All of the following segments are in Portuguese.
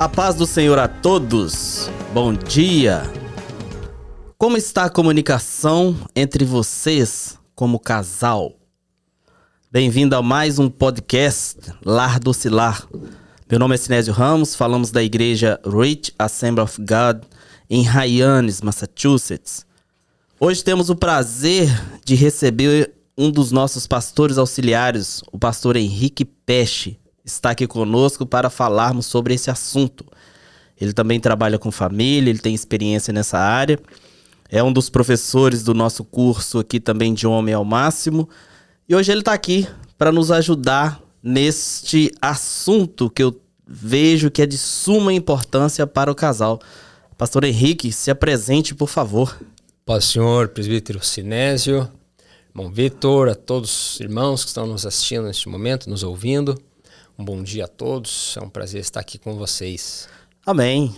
A paz do Senhor a todos. Bom dia. Como está a comunicação entre vocês como casal? Bem-vindo a mais um podcast Lar do Cilar. Meu nome é Sinésio Ramos, falamos da igreja Rich Assembly of God em Hyannis, Massachusetts. Hoje temos o prazer de receber um dos nossos pastores auxiliares, o pastor Henrique Peche está aqui conosco para falarmos sobre esse assunto. Ele também trabalha com família, ele tem experiência nessa área. É um dos professores do nosso curso aqui também de Homem ao Máximo. E hoje ele está aqui para nos ajudar neste assunto que eu vejo que é de suma importância para o casal. Pastor Henrique, se apresente, por favor. Paz Senhor, presbítero Sinésio, irmão Vitor, a todos os irmãos que estão nos assistindo neste momento, nos ouvindo. Um bom dia a todos. É um prazer estar aqui com vocês. Amém.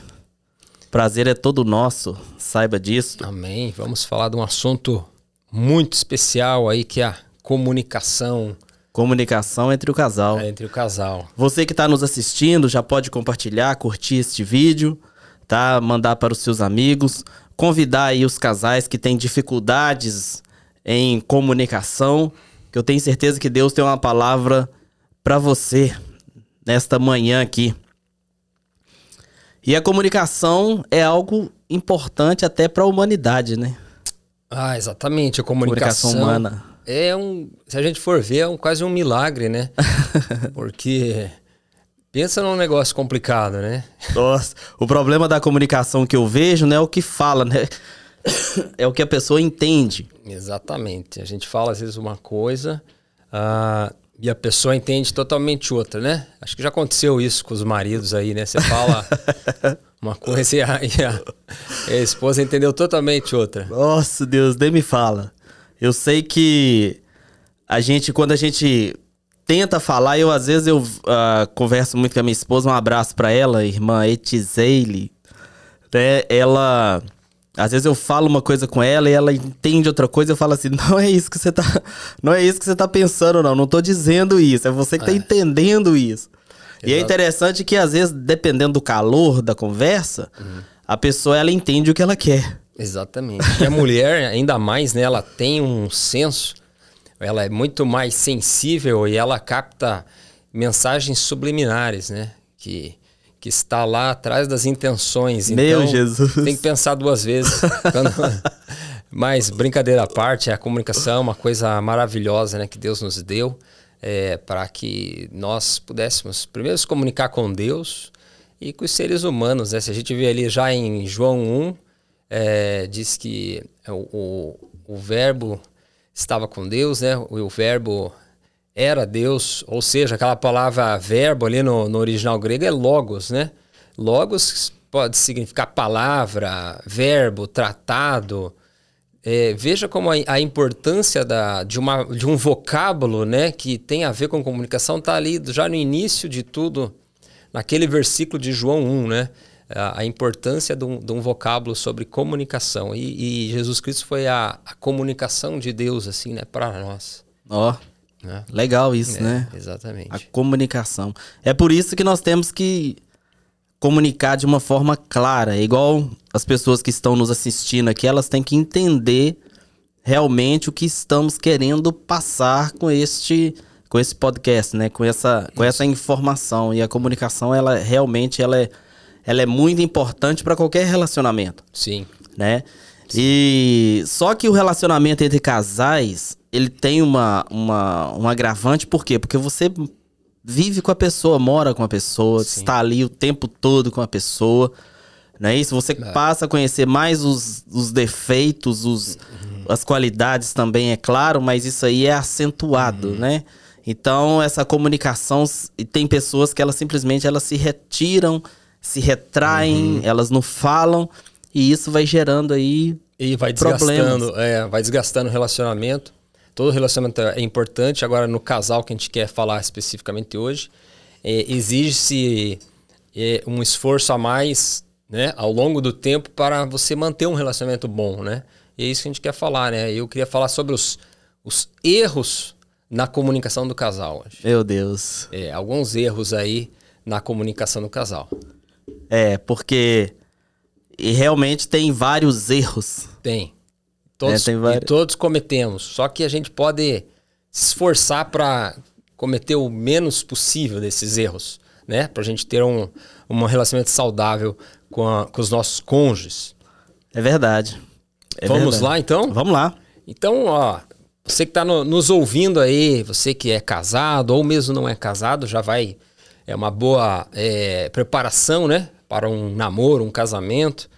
Prazer é todo nosso, saiba disso. Amém. Vamos falar de um assunto muito especial aí que é a comunicação. Comunicação entre o casal. É, entre o casal. Você que está nos assistindo já pode compartilhar, curtir este vídeo, tá? Mandar para os seus amigos, convidar aí os casais que têm dificuldades em comunicação, que eu tenho certeza que Deus tem uma palavra para você nesta manhã aqui. E a comunicação é algo importante até para a humanidade, né? Ah, exatamente. A comunicação, comunicação humana. É um, se a gente for ver, é um, quase um milagre, né? Porque pensa num negócio complicado, né? Nossa, o problema da comunicação que eu vejo não é o que fala, né? É o que a pessoa entende. Exatamente. A gente fala às vezes uma coisa, uh, e a pessoa entende totalmente outra, né? Acho que já aconteceu isso com os maridos aí, né? Você fala uma coisa e a, e a, a esposa entendeu totalmente outra. Nossa, Deus, nem me fala. Eu sei que a gente, quando a gente tenta falar, eu às vezes eu uh, converso muito com a minha esposa, um abraço para ela, irmã Etizeile, né? Ela às vezes eu falo uma coisa com ela e ela entende outra coisa, eu falo assim: "Não é isso que você tá, não é isso que você tá pensando não, não tô dizendo isso, é você que tá é. entendendo isso". Exato. E é interessante que às vezes, dependendo do calor da conversa, uhum. a pessoa ela entende o que ela quer. Exatamente. E a mulher, ainda mais, né, ela tem um senso, ela é muito mais sensível e ela capta mensagens subliminares, né? Que que está lá atrás das intenções. Meu então, Jesus. Tem que pensar duas vezes. Quando... Mas, brincadeira à parte, a comunicação é uma coisa maravilhosa né, que Deus nos deu é, para que nós pudéssemos, primeiro, se comunicar com Deus e com os seres humanos. Né? Se a gente vê ali já em João 1, é, diz que o, o, o verbo estava com Deus, né? o, o verbo era Deus, ou seja, aquela palavra verbo ali no, no original grego é logos, né? Logos pode significar palavra, verbo, tratado. É, veja como a, a importância da, de, uma, de um vocábulo né, que tem a ver com comunicação está ali já no início de tudo, naquele versículo de João 1, né? A, importância de um, de um, vocábulo sobre comunicação. E, e Jesus Cristo foi a, a, comunicação de Deus, assim, né, para nós. Ó. Oh. Né? Legal isso, é, né? Exatamente. A comunicação. É por isso que nós temos que comunicar de uma forma clara. É igual as pessoas que estão nos assistindo aqui, elas têm que entender realmente o que estamos querendo passar com este com esse podcast, né? Com essa com essa informação e a comunicação ela realmente ela é ela é muito importante para qualquer relacionamento. Sim. Né? E só que o relacionamento entre casais ele tem uma, uma, um agravante, por quê? Porque você vive com a pessoa, mora com a pessoa, Sim. está ali o tempo todo com a pessoa. Não é isso? Você é. passa a conhecer mais os, os defeitos, os, uhum. as qualidades também, é claro, mas isso aí é acentuado, uhum. né? Então, essa comunicação, e tem pessoas que elas simplesmente elas se retiram, se retraem, uhum. elas não falam, e isso vai gerando aí e vai desgastando, é, vai desgastando o relacionamento. Todo relacionamento é importante. Agora, no casal que a gente quer falar especificamente hoje, é, exige-se é, um esforço a mais né, ao longo do tempo para você manter um relacionamento bom, né? E é isso que a gente quer falar, né? Eu queria falar sobre os, os erros na comunicação do casal. Meu Deus. É, alguns erros aí na comunicação do casal. É, porque realmente tem vários erros. Tem. Todos, É, tem vários- E todos cometemos. Só que a gente pode se esforçar para cometer o menos possível desses erros, né? Pra gente ter um, um relacionamento saudável com, a- com os nossos cônjuges. É verdade. É Vamos verdade. lá, então? Vamos lá. Então, ó, você que está nos ouvindo aí, você que é casado ou mesmo não é casado, já vai. É uma boa é, preparação, né? Para um namoro, um casamento.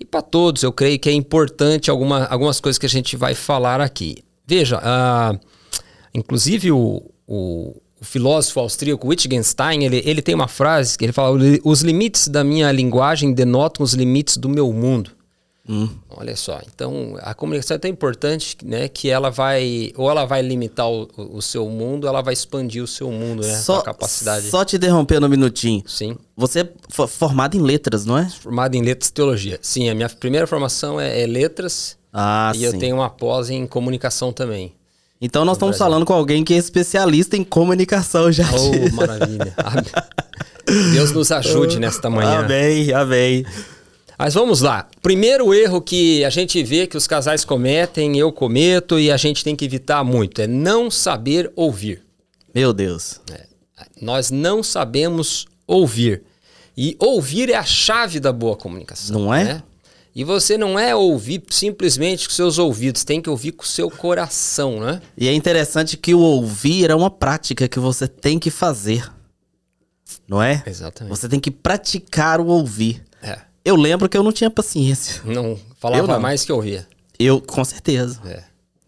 E para todos, eu creio que é importante alguma, algumas coisas que a gente vai falar aqui. Veja, ah, inclusive o, o, o filósofo austríaco Wittgenstein, ele, ele tem uma frase que ele fala: os limites da minha linguagem denotam os limites do meu mundo. Olha só, então a comunicação é tão importante, né, que ela vai ou ela vai limitar o, o- seu mundo, ou ela vai expandir o seu mundo, né, Só, capacidade. só te interrompendo um minutinho. Sim, Você é fo- formado em letras, não é? formado em letras e teologia. Sim, a minha primeira formação é, é letras Ah, e sim. eu tenho uma pós em comunicação também. Então nós estamos Brasil. falando com alguém que é especialista em comunicação já. Oh, maravilha. Deus nos ajude nesta manhã. Amém, amém. Mas vamos lá. Primeiro erro que a gente vê que os casais cometem, eu cometo e a gente tem que evitar muito é não saber ouvir. Meu Deus. É, Nós não sabemos ouvir. E ouvir é a chave da boa comunicação. Não é? né? E você não é ouvir simplesmente com seus ouvidos, tem que ouvir com o seu coração, né? E é interessante que o ouvir é uma prática que você tem que fazer. Não é? Exatamente. Você tem que praticar o ouvir. É. Eu lembro que eu não tinha paciência. Não falava Eu não. mais que ouvia. Eu, com certeza. É.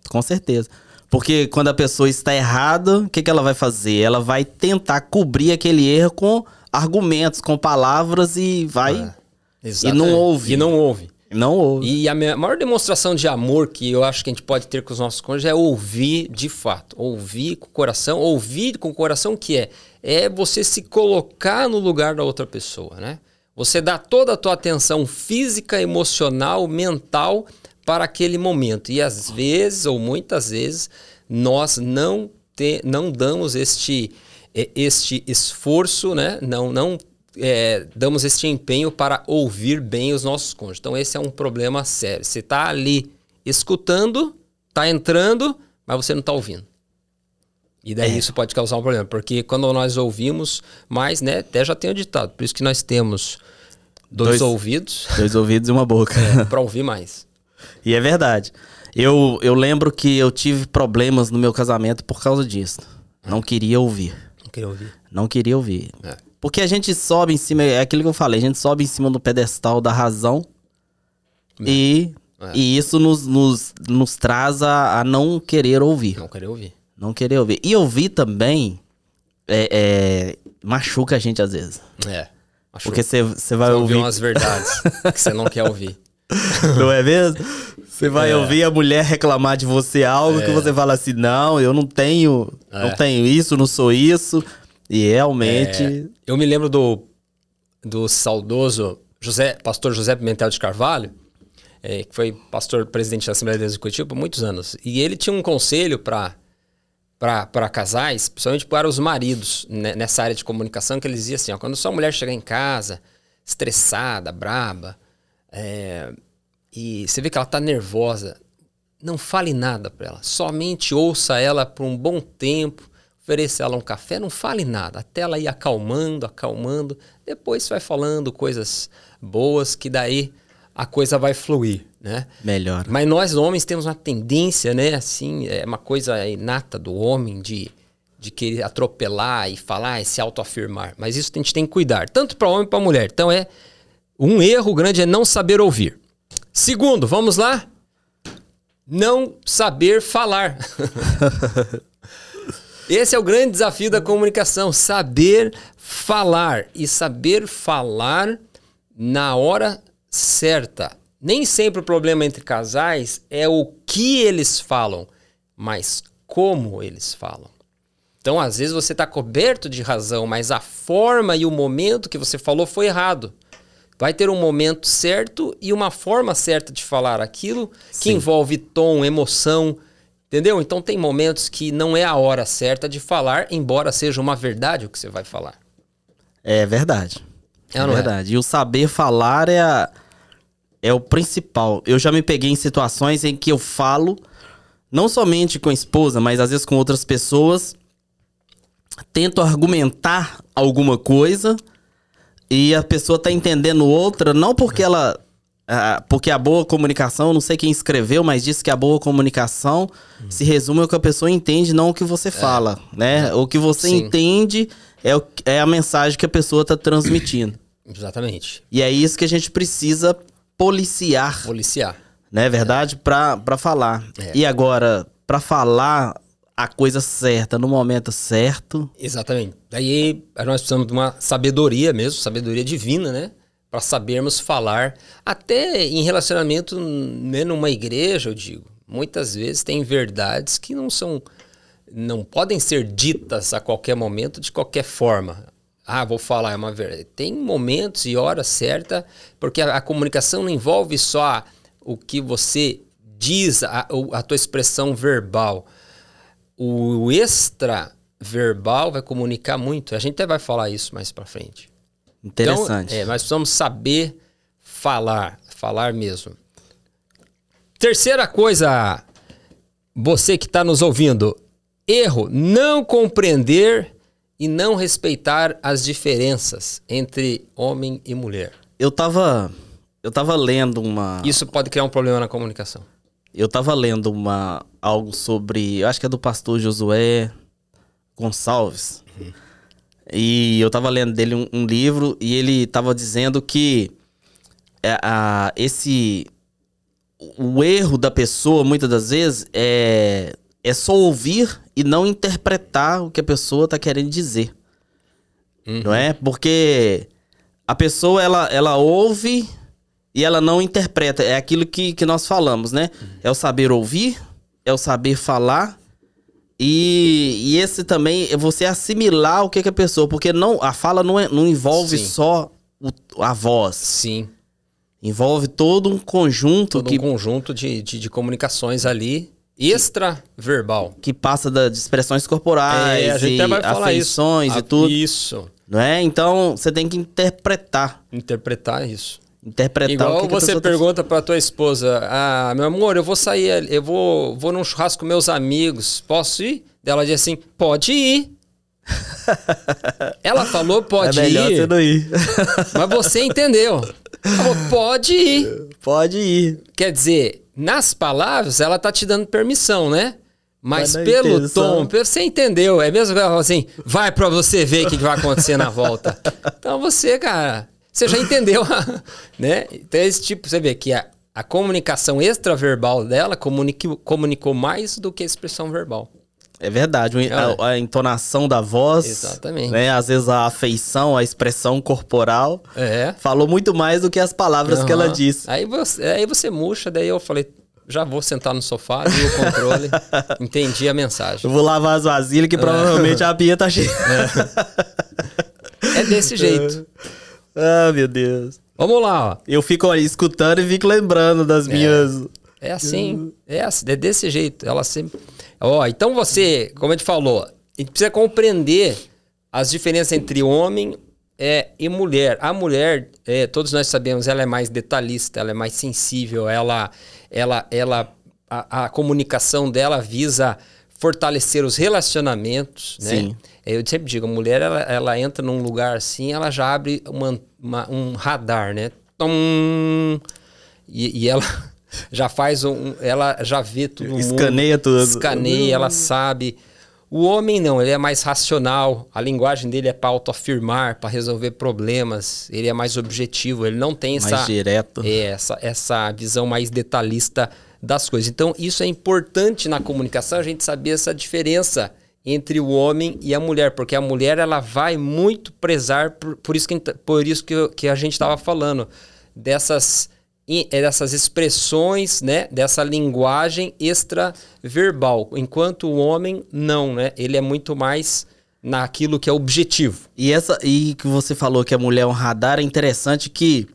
Com certeza. Porque quando a pessoa está errada, o que, que ela vai fazer? Ela vai tentar cobrir aquele erro com argumentos, com palavras e vai. Exatamente. ouve. E não ouve. Não ouve. E a maior demonstração de amor que eu acho que a gente pode ter com os nossos cônjuges é ouvir de fato. Ouvir com o coração. Ouvir com o coração o que é? É você se colocar no lugar da outra pessoa, né? Você dá toda a tua atenção física, emocional, mental para aquele momento. E às vezes, ou muitas vezes, nós não, te, não damos este, eh, este esforço, né? Não, não é, damos este empenho para ouvir bem os nossos cônjuges. Então, esse é um problema sério. Você está ali escutando, está entrando, mas você não está ouvindo. E daí É. isso pode causar um problema, porque quando nós ouvimos mais, né? Até já tenho ditado, por isso que nós temos dois, Dois. ouvidos Dois ouvidos e uma boca. para ouvir mais. E é verdade. Eu, eu lembro que eu tive problemas no meu casamento por causa disso. Não queria ouvir. Não queria ouvir. Não queria ouvir. É. Porque a gente sobe em cima, é aquilo que eu falei, a gente sobe em cima do pedestal da razão e, É. e isso nos, nos, nos traz a, a não querer ouvir. Não queria ouvir. Não querer ouvir. E ouvir também é, é, machuca a gente às vezes. É. Acho Porque você vai ouvir umas verdades que você não quer ouvir. Não é mesmo? Você vai É. ouvir a mulher reclamar de você algo que você fala assim: não, eu não tenho, É. não tenho isso, não sou isso. E realmente. É, eu me lembro do, do saudoso José, pastor José Pimentel de Carvalho, é, que foi pastor presidente da Assembleia de Deus de Curitiba por muitos anos. E ele tinha um conselho para para casais, principalmente para os maridos, né, nessa área de comunicação, que ele dizia assim: ó, quando sua mulher chegar em casa, estressada, braba, é, e você vê que ela tá nervosa, não fale nada para ela. Somente ouça ela por um bom tempo, ofereça ela um café, não fale nada, até ela ir acalmando, acalmando. Depois você vai falando coisas boas, que daí a coisa vai fluir, né? Melhor. Mas nós homens temos uma tendência, né? Assim, é uma coisa inata do homem de, de querer atropelar e falar e se autoafirmar. Mas isso a gente tem que cuidar, tanto para homem para mulher. Então é um erro grande é não saber ouvir. Segundo, vamos lá? Não saber falar. Esse é o grande desafio da comunicação, saber falar e saber falar na hora certa. Nem sempre o problema entre casais é o que eles falam, mas como eles falam. Então, às vezes você está coberto de razão, mas a forma e o momento que você falou foi errado. Vai ter um momento certo e uma forma certa de falar aquilo que Sim. envolve tom, emoção, entendeu? Então tem momentos que não é a hora certa de falar, embora seja uma verdade o que você vai falar. É verdade. É, É é? verdade. E o saber falar é, a- é o principal. Eu já me peguei em situações em que eu falo, não somente com a esposa, mas às vezes com outras pessoas, tento argumentar alguma coisa e a pessoa tá entendendo outra, não porque ela. ah, porque a boa comunicação, não sei quem escreveu, mas disse que a boa comunicação se resume ao que a pessoa entende, não o que você fala, né? O que você Sim. entende é, o- é a mensagem que a pessoa tá transmitindo. Exatamente. E é isso que a gente precisa policiar, Policiar. né? Verdade? Pra, pra falar. É. E agora, pra falar a coisa certa no momento certo, Exatamente. Daí nós precisamos de uma sabedoria mesmo, sabedoria divina, né? Para sabermos falar. Até em relacionamento, né, numa igreja, eu digo. Muitas vezes tem verdades que não são. não podem ser ditas a qualquer momento, de qualquer forma. Ah, vou falar, é uma verdade. Tem momentos e horas certas, porque a, a comunicação não envolve só o que você diz, a, o- a tua expressão verbal o extra verbal vai comunicar muito. A gente até vai falar isso mais pra frente. interessante. Então, é, nós precisamos saber falar, falar mesmo. Terceira coisa, você que está nos ouvindo, erro, não compreender e não respeitar as diferenças entre homem e mulher. Eu tava. Eu tava lendo uma. Isso pode criar um problema na comunicação. Eu tava lendo uma. algo sobre. Eu acho que é do pastor Josué Gonçalves. E eu tava lendo dele um, um livro e ele tava dizendo que é, a, esse. O erro da pessoa, muitas das vezes, é, é só ouvir e não interpretar o que a pessoa tá querendo dizer. Não é? Porque a pessoa, ela, ela ouve e ela não interpreta. É aquilo que, que nós falamos, né? É o saber ouvir, é o saber falar. E, e esse também é você assimilar o que, que a pessoa. Porque não, a fala não, é- não envolve Sim. só o- a voz. Sim. Envolve todo um conjunto Todo que, um conjunto de, de, de comunicações ali extra verbal. que passa da- de expressões corporais, É, a gente e vai falar isso. afeições Ah, e tudo. Isso. Não é? Então você tem que interpretar. Interpretar isso. Interpretar o Igual que que você tá pergunta pra tua esposa: Ah, meu amor, eu vou sair, eu vou, vou num churrasco com meus amigos, posso ir? Ela diz assim: pode ir. Ela falou pode é melhor ir, você não ir. mas você entendeu. Ela falou, pode ir. Pode ir. Quer dizer, nas palavras, ela tá te dando permissão, né? Mas na pelo intenção- tom, você entendeu. É mesmo que ela fala assim, vai pra você ver o que, que vai acontecer na volta. Então você, cara, você já entendeu, né? Então esse tipo, você vê que a, a comunicação extraverbal dela comunicou, comunicou mais do que a expressão verbal. É verdade, a, a entonação da voz, Exatamente. né? Às vezes a afeição, a expressão corporal, É. falou muito mais do que as palavras que ela disse. Aí você, aí você murcha, daí eu falei, já vou sentar no sofá, vi o controle, entendi a mensagem. Eu vou lavar as vasilhas que provavelmente a pia tá cheia. É desse jeito. ah, meu Deus. Vamos lá, ó. Eu fico ó, escutando e fico lembrando das minhas. É assim, é, assim, é desse jeito. Ela sempre. Ó, então você, como a gente falou, a gente precisa compreender as diferenças entre homem é, e mulher. A mulher, é, todos nós sabemos, ela é mais detalhista, ela é mais sensível, ela, ela, ela, a, a comunicação dela visa fortalecer os relacionamentos, né? Sim. Eu sempre digo, a mulher, ela, ela entra num lugar assim, ela já abre uma- uma- um radar, né? Tom, e, e ela já faz um. Ela já vê tudo. Escaneia tudo. Escaneia, ela sabe. O homem não, ele é mais racional. A linguagem dele é para autoafirmar, para resolver problemas. Ele é mais objetivo. Ele não tem Mais essa, direto. é, essa, essa visão mais detalhista das coisas. Então, isso é importante na comunicação, a gente saber essa diferença entre o homem e a mulher, porque a mulher ela vai muito prezar por, por isso que por isso que, eu- que a gente estava falando dessas dessas expressões, né, dessa linguagem extraverbal, enquanto o homem não, né? Ele é muito mais naquilo que é objetivo. E essa e que você falou que a mulher é um radar, é interessante que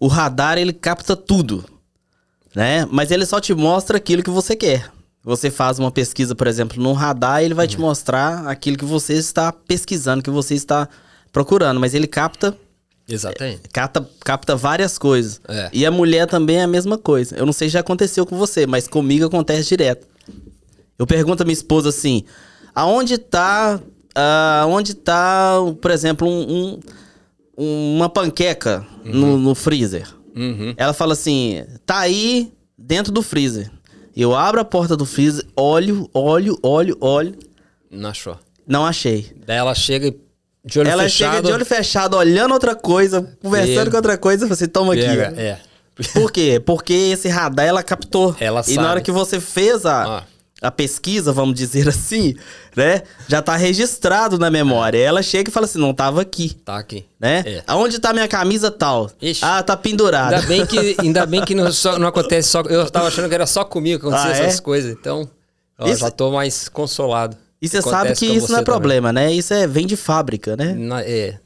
o radar ele capta tudo, né? Mas ele só te mostra aquilo que você quer. Você faz uma pesquisa, por exemplo, num radar, ele vai te mostrar aquilo que você está pesquisando, que você está procurando, mas ele capta Exatamente. capta, capta várias coisas. É. E a mulher também é a mesma coisa. Eu não sei se já aconteceu com você, mas comigo acontece direto. Eu pergunto à minha esposa assim: aonde tá. ah, onde tá, por exemplo, um, um- uma panqueca no, no freezer? Uhum. Ela fala assim: tá aí dentro do freezer. Eu abro a porta do freezer, olho, olho, olho, olho. Não achou. Não achei. Daí ela chega e de olho Ela fechado. chega de olho fechado, olhando outra coisa, conversando Pega. com outra coisa, você toma aqui. É. Por quê? Porque esse radar ela captou. Ela e sabe. na hora que você fez a, Ah. a pesquisa, vamos dizer assim, né? Já tá registrado na memória. Ela chega e fala assim: não tava aqui. Tá aqui. Né? É. Aonde tá minha camisa tal? Ixi. Ah, tá pendurada. Ainda bem que, ainda bem que não, só- não acontece só. Eu tava achando que era só comigo que acontecia Ah, é? essas coisas. Então, ó, já tô mais consolado. E você sabe que isso não é você problema, né? Isso é, vem de fábrica, né? também. Na- é.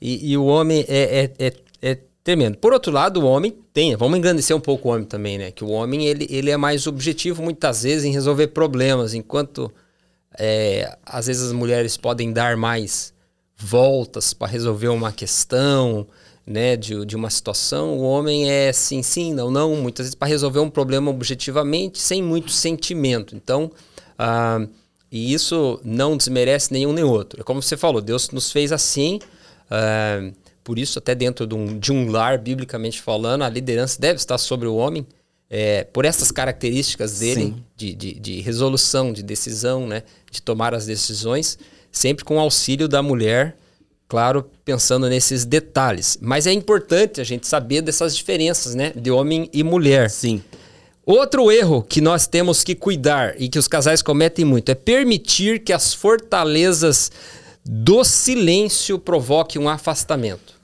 E, e o homem é, é, é, é tremendo. Por outro lado, o homem tem. Vamos engrandecer um pouco o homem também, né? Que o homem ele, ele é mais objetivo muitas vezes em resolver problemas, enquanto é, às vezes as mulheres podem dar mais voltas para resolver uma questão, né, de, de uma situação, o homem é sim, sim, não, não, muitas vezes para resolver um problema objetivamente, sem muito sentimento. Então, ah, e isso não desmerece nenhum nem outro. É como você falou, Deus nos fez assim, ah, por isso até dentro de um, de um lar, biblicamente falando, a liderança deve estar sobre o homem, é, por essas características dele, de, de, de resolução, de decisão, né? De tomar as decisões, sempre com o auxílio da mulher, claro, pensando nesses detalhes. Mas é importante a gente saber dessas diferenças, né? De homem e mulher. Sim. Outro erro que nós temos que cuidar e que os casais cometem muito é permitir que as fortalezas do silêncio provoquem um afastamento.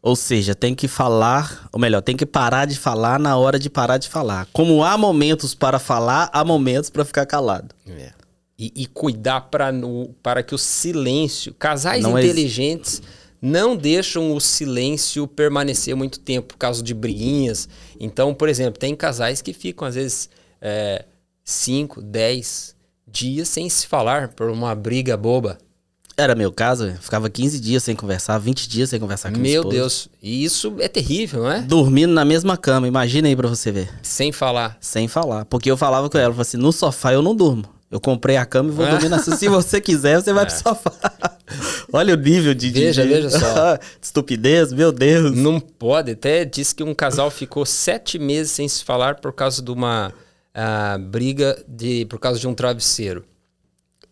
Ou seja, tem que falar, ou melhor, tem que parar de falar na hora de parar de falar. Como há momentos para falar, há momentos para ficar calado. E, e cuidar para que o silêncio. Casais Não inteligentes não deixam o silêncio permanecer muito tempo por causa de briguinhas. Então, por exemplo, tem casais que ficam, às vezes, 5, 10 dias sem se falar por uma briga boba. Era meu caso, eu ficava 15 dias sem conversar, 20 dias sem conversar com Meu. Deus, e isso é terrível, não é? Dormindo na mesma cama, imagina aí pra você ver. Sem falar. Sem falar. Porque eu falava com ela, eu falava assim, no sofá eu não durmo. Eu comprei a cama e vou É. dormir na Se você quiser, você vai pro sofá. Olha o nível de... Veja, de- veja só. de estupidez, meu Deus. Não pode. Até diz que um casal ficou sete meses sem se falar por causa de uma ah, briga de, por causa de um travesseiro.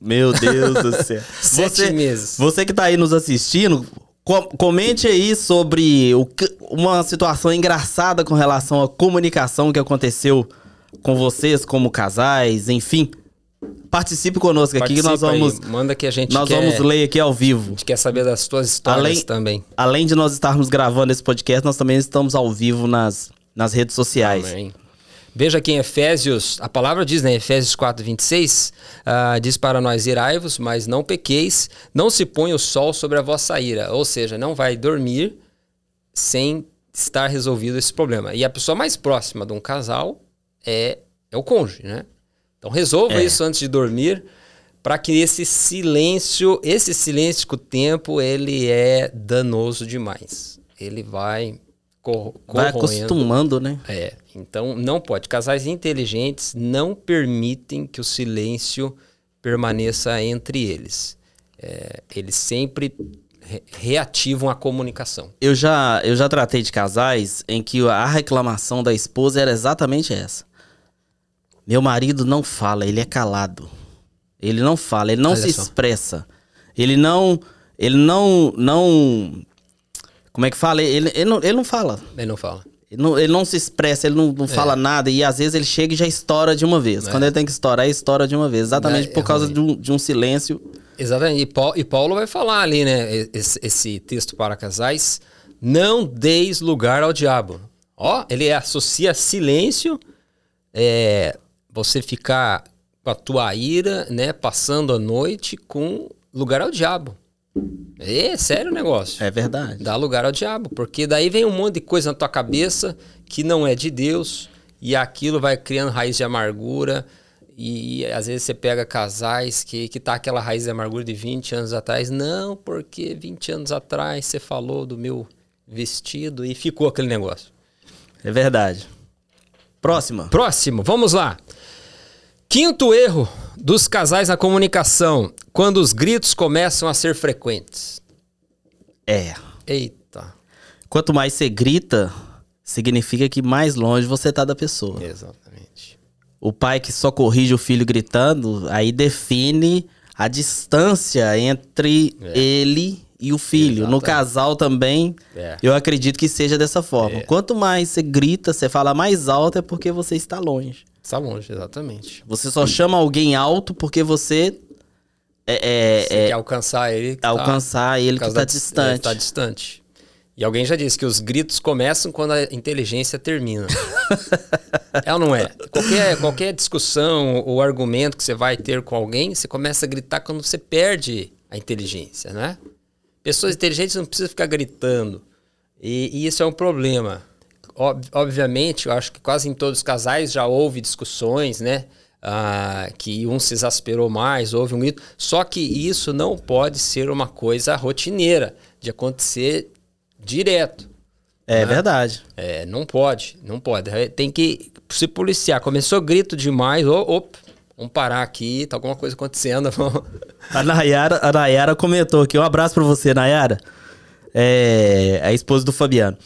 Meu Deus do céu. Sete você, meses. Você que tá aí nos assistindo, co- comente aí sobre o uma situação engraçada com relação à comunicação que aconteceu com vocês como casais, enfim. Participe conosco aqui que nós Participa aí, vamos Manda que a gente nós quer, vamos ler aqui ao vivo. A gente quer saber das tuas histórias Além- também. Além de nós estarmos gravando esse podcast, nós também estamos ao vivo nas, nas redes sociais. Amém. Veja aqui em Efésios, a palavra diz, né? Efésios 4, 26, ah, diz para nós: irai-vos, mas não pequeis, não se ponha o sol sobre a vossa ira. Ou seja, não vai dormir sem estar resolvido esse problema. E a pessoa mais próxima de um casal é, é o cônjuge, né? Então resolva É. isso antes de dormir, para que esse silêncio, esse silêncio com o tempo, ele é danoso demais. Ele vai cor Vai acostumando, né? É, então não pode. Casais inteligentes não permitem que o silêncio permaneça entre eles. É, eles sempre re- reativam a comunicação. Eu já, eu já tratei de casais em que a reclamação da esposa era exatamente essa. Meu marido não fala, ele é calado. Ele não fala, ele não Olha se só. expressa. Ele não. Ele não. não como é que fala? Ele, ele, não, ele não fala. Ele não fala. Ele não, ele não se expressa, ele não, não fala nada. E às vezes ele chega e já estoura de uma vez. Quando ele tem que estourar, ele estoura de uma vez. Exatamente É, por é causa de um, de um silêncio. Exatamente. E Paulo, e Paulo vai falar ali, né? Esse, esse texto para casais. Não deis lugar ao diabo. Ó, ele associa silêncio, é, você ficar com a tua ira, né? Passando a noite com lugar ao diabo. É sério o negócio. É verdade. Dá lugar ao diabo, porque daí vem um monte de coisa na tua cabeça que não é de Deus e aquilo vai criando raiz de amargura E, às vezes você pega casais que, que tá aquela raiz de amargura de 20 anos atrás. Não, porque 20 anos atrás você falou do meu vestido e ficou aquele negócio. É verdade. Próxima. Próximo, vamos lá. Quinto erro dos casais na comunicação, quando os gritos começam a ser frequentes. É. Eita. Quanto mais você grita, significa que mais longe você tá da pessoa. Exatamente. O pai que só corrige o filho gritando, aí define a distância entre É. ele e o filho. No casal também, É. eu acredito que seja dessa forma. Quanto mais você grita, você fala mais alto, é porque você está longe. Está longe, exatamente. Você só chama alguém alto porque você é, é- Você é quer alcançar ele. que tá- alcançar ele por que está distante. é, tá distante. E alguém já disse que os gritos começam quando a inteligência termina. é ou não é? Qualquer, qualquer discussão ou argumento que você vai ter com alguém, você começa a gritar quando você perde a inteligência, né? Pessoas inteligentes não precisam ficar gritando. E, e isso é um problema. Ob- obviamente, eu acho que quase em todos os casais já houve discussões, né? Ah, que um se exasperou mais, houve um grito. Só que isso não pode ser uma coisa rotineira, de acontecer direto. É verdade. É, não pode, não pode. Tem que se policiar. Começou grito demais, ô, opa, vamos parar aqui, tá alguma coisa acontecendo. A Nayara, a Nayara comentou aqui. Um abraço pra você, Nayara. É a esposa do Fabiano.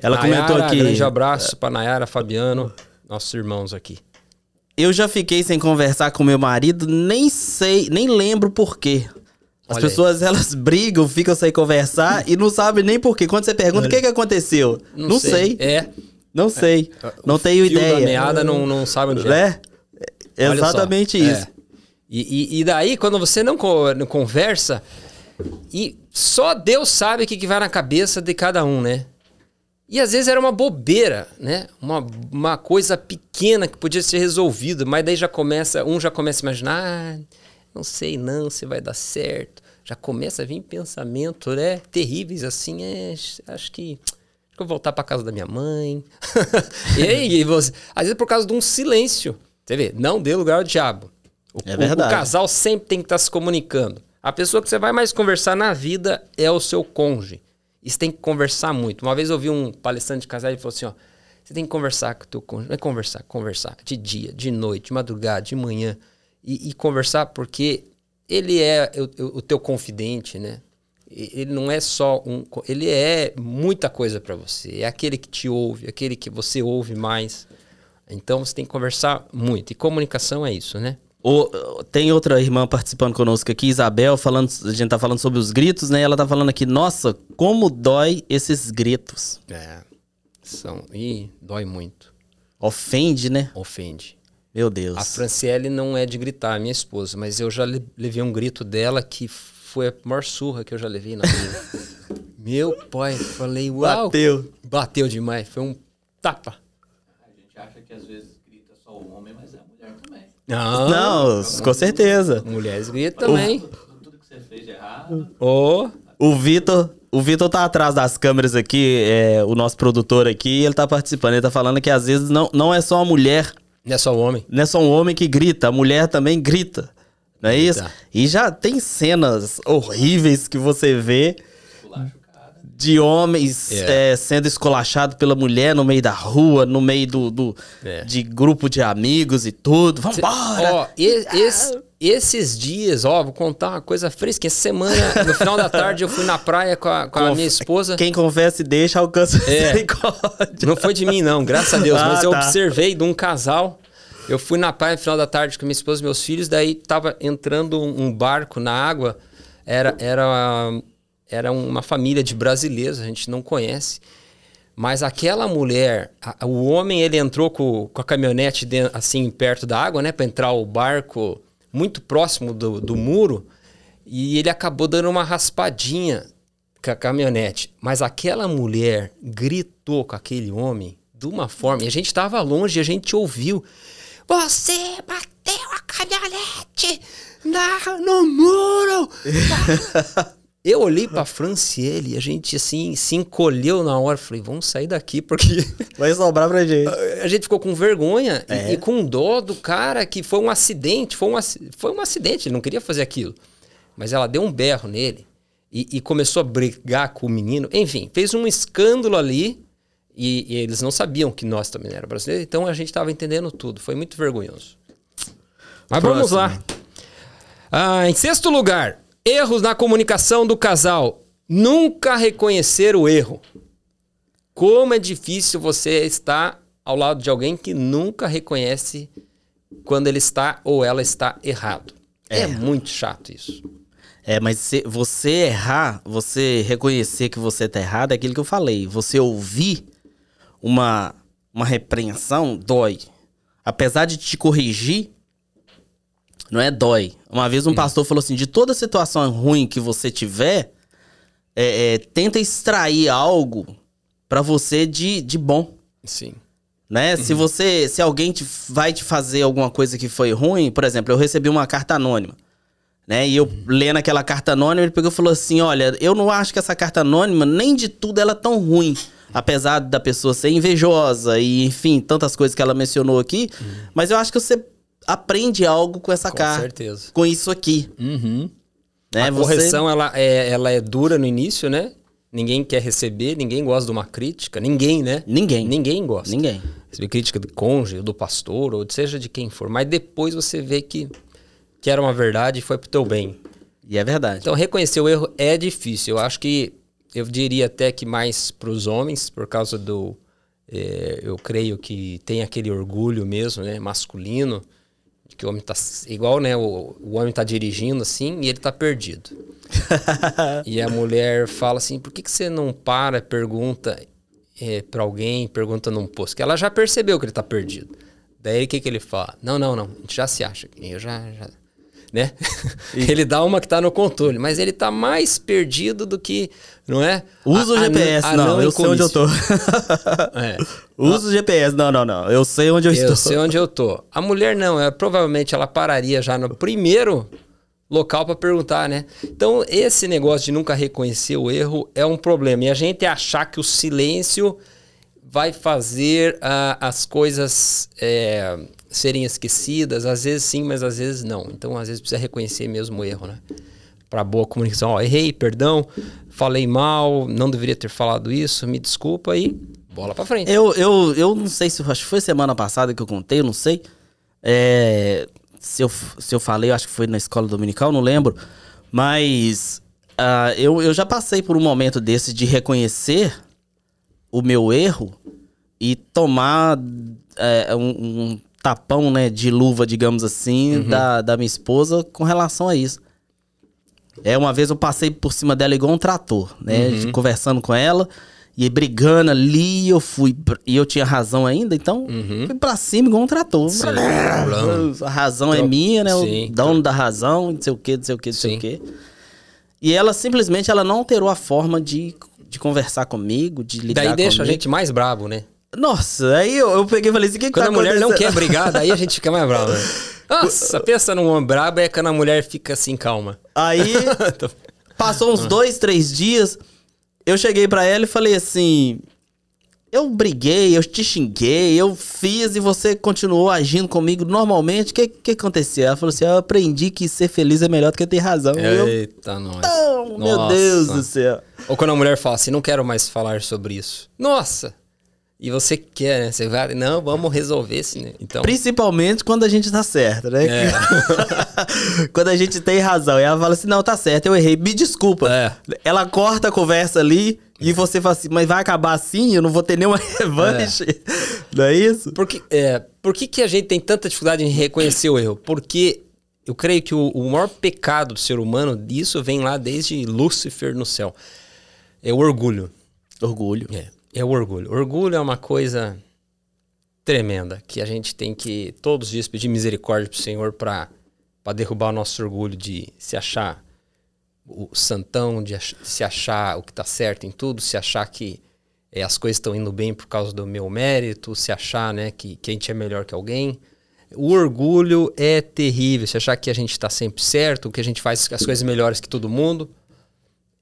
Ela comentou Nayara, aqui. Grande abraço pra Nayara, Fabiano, nossos irmãos aqui. Eu já fiquei sem conversar com meu marido, nem sei, nem lembro por quê. As Olha aí. pessoas, elas brigam, ficam sem conversar e não sabem nem por quê. Quando você pergunta o que, que aconteceu, não, sei. É. Não sei. Não tenho fio ideia. da meada não, não sabe onde é. É Exatamente É. isso. E, e- e daí, quando você não conversa, e só Deus sabe o que, que vai na cabeça de cada um, né? E às vezes era uma bobeira, né? Uma, uma coisa pequena que podia ser resolvida, mas daí já começa, um já começa a imaginar, ah, não sei não se vai dar certo. Já começa a vir pensamento, né? Terríveis assim, é, acho que acho que eu vou voltar para casa da minha mãe. e aí, você, às vezes por causa de um silêncio. Você vê, não dê lugar ao diabo. O, É o- verdade. o casal sempre tem que estar se comunicando. A pessoa que você vai mais conversar na vida é o seu cônjuge. E você tem que conversar muito. Uma vez eu ouvi um palestrante de casal e falou assim: ó, você tem que conversar com o teu cônjuge. Não é conversar, conversar. De dia, de noite, de madrugada, de manhã. E, e conversar porque ele é o, o- o teu confidente, né? Ele não é só um. Ele é muita coisa para você. É aquele que te ouve, aquele que você ouve mais. Então você tem que conversar muito. E comunicação é isso, né? O- tem outra irmã participando conosco aqui, Isabel, falando, a gente tá falando sobre os gritos, né? Ela tá falando aqui, nossa, como dói esses gritos. É. São. Ih, dói muito. Ofende, né? Ofende. Meu Deus. A Franciele não é de gritar, minha esposa, mas eu já le- levei um grito dela que foi a maior surra que eu já levei na vida. Meu pai, falei, uau. Bateu. Bateu demais, foi um tapa. Que às vezes grita só o homem, mas é a mulher também. Não, Não, com certeza. mulheres gritam também. Tudo, tudo que você fez de errado. Ô, O Vitor, o Vitor tá atrás das câmeras aqui, é, o nosso produtor aqui, ele tá participando, ele tá falando que às vezes não, não é só a mulher, não é só homem. não é só um homem que grita, a mulher também grita. Não é isso? Grita. E já tem cenas horríveis que você vê o. de homens É. é, sendo esculachados pela mulher no meio da rua, no meio do, do- É. de grupo de amigos e tudo. Vambora! Ó, e- esse- esses dias, ó, vou contar uma coisa fresca. Essa semana, no final da tarde, eu fui na praia com a, com a minha esposa. Quem confessa e deixa alcança É. misericórdia. Não foi de mim, não, graças a Deus. Ah, mas eu tá. observei de um casal. Eu fui na praia no final da tarde com minha esposa e meus filhos, daí tava entrando um, um barco na água. Era, era, era uma família de brasileiros, a gente não conhece. Mas aquela mulher, a- o homem, ele entrou com, com a caminhonete assim perto da água, né, para entrar o barco muito próximo do, do muro, e ele acabou dando uma raspadinha com a caminhonete. Mas aquela mulher gritou com aquele homem de uma forma, e a gente estava longe a gente ouviu. Você bateu a caminhonete na, no muro! Eu olhei pra Franciele e a gente, assim, se encolheu na hora. Falei, vamos sair daqui, porque Vai sobrar pra gente. a gente ficou com vergonha e- É. e, com dó do cara que foi um acidente. Foi um, foi um acidente, ele não queria fazer aquilo. Mas ela deu um berro nele e, e começou a brigar com o menino. Enfim, fez um escândalo ali e, e eles não sabiam que nós também éramos brasileiros. Então a gente estava entendendo tudo. Foi muito vergonhoso. Mas vamos Próximo. lá. Ah, em sexto lugar, erros na comunicação do casal. Nunca reconhecer o erro. Como é difícil você estar ao lado de alguém que nunca reconhece quando ele está ou ela está errado. É, muito chato isso. É, mas se você errar, você reconhecer que você tá errado, é aquilo que eu falei. Você ouvir uma, uma repreensão, dói. Apesar de te corrigir, não é dói. Uma vez um pastor falou assim: de toda situação ruim que você tiver, é, é, tenta extrair algo pra você de, de bom. Sim. né? Se você, se alguém te, vai te fazer alguma coisa que foi ruim, por exemplo, eu recebi uma carta anônima, né? E eu lendo aquela carta anônima, ele pegou e falou assim: "Olha, eu não acho que essa carta anônima nem de tudo ela é tão ruim, apesar da pessoa ser invejosa e enfim, tantas coisas que ela mencionou aqui, mas eu acho que você aprende algo com essa Com carta, certeza. com isso aqui, Uhum. né? a Você- correção ela é, ela é dura no início, né? Ninguém quer receber, ninguém gosta de uma crítica, ninguém, né? ninguém, Ninguém gosta. ninguém. Receber crítica do cônjuge, do pastor, ou seja de quem for. Mas depois você vê que, que era uma verdade e foi pro teu bem. E é verdade. Então, reconhecer o erro é difícil. Eu acho que eu diria até que mais para os homens, por causa do. eh, eu creio que tem aquele orgulho mesmo, né? Masculino, que o homem tá. Igual, né? O, o homem tá dirigindo assim e ele tá perdido. e a mulher fala assim: por que, que você não para, pergunta para alguém, pergunta num posto? Que ela já percebeu que ele tá perdido. Daí o que, que ele fala? Não, não, não. A gente já se acha. Eu já. já né? ele dá uma que tá no controle, mas ele tá mais perdido do que, não é? Usa o A- a- GPS, a não, eu sei onde eu tô. É. Usa o GPS, não, não, não. Eu sei onde eu, Eu estou. sei onde eu tô. A mulher não, ela, provavelmente ela pararia já no primeiro local para perguntar, né? Então, esse negócio de nunca reconhecer o erro é um problema. E a gente achar que o silêncio vai fazer ah, as coisas é, serem esquecidas, às vezes sim, mas às vezes não. Então, às vezes precisa reconhecer mesmo o erro, né? Para boa comunicação, ó, errei, perdão, falei mal, não deveria ter falado isso, me desculpa e bola para frente. Eu, eu, eu não sei se acho que foi semana passada que eu contei, eu não sei. É, se, eu, se eu falei, eu acho que foi na escola dominical, não lembro. Mas ah, eu, eu já passei por um momento desse de reconhecer o meu erro e tomar é, um, um tapão né, de luva, digamos assim, da, da minha esposa com relação a isso. É, uma vez eu passei por cima dela igual um trator, né? de- Conversando com ela e brigando ali, eu fui. E eu tinha razão ainda, então fui pra cima igual um trator. Sim. A razão é minha, né? Sim. O dono da razão, não sei o que, não sei o que, não sei o que. E ela simplesmente ela não alterou a forma de, de conversar comigo, de lidar Daí deixa a comigo. gente mais bravo, né? Nossa, aí eu, eu peguei e falei assim: que, que Quando tá a mulher não acontecendo?" quer brigar, daí a gente fica mais bravo, né? Nossa, pensa num homem brabo é quando a mulher fica assim, calma. Aí passou Ah. uns dois, três dias. Eu cheguei pra ela e falei assim: Eu briguei, eu te xinguei, eu fiz e você continuou agindo comigo normalmente. O que, que aconteceu? Ela falou assim: Eu aprendi que ser feliz é melhor do que ter razão. Eu, Eita, nós. não, meu. Deus do céu. Ou quando a mulher fala assim, não quero mais falar sobre isso. Nossa! E você quer, né? Você vai, não, vamos resolver esse, né? Então, Principalmente quando a gente tá certo, né? É. quando a gente tem razão. E ela fala assim: Não, tá certo, eu errei, me desculpa. É. Ela corta a conversa ali e você fala assim: Mas vai acabar assim? Eu não vou ter nenhuma revanche. Não é isso? por que, é, por que, que a gente tem tanta dificuldade em reconhecer o erro? Porque eu creio que o, o maior pecado do ser humano, disso vem lá desde Lúcifer no céu. É o orgulho. Orgulho. É, é o orgulho. Orgulho é uma coisa tremenda que a gente tem que todos os dias pedir misericórdia pro Senhor para derrubar o nosso orgulho de se achar o santão, de se achar o que tá certo em tudo, se achar que é, as coisas estão indo bem por causa do meu mérito, se achar né, que, que a gente é melhor que alguém. O orgulho é terrível, se achar que a gente está sempre certo, que a gente faz as coisas melhores que todo mundo.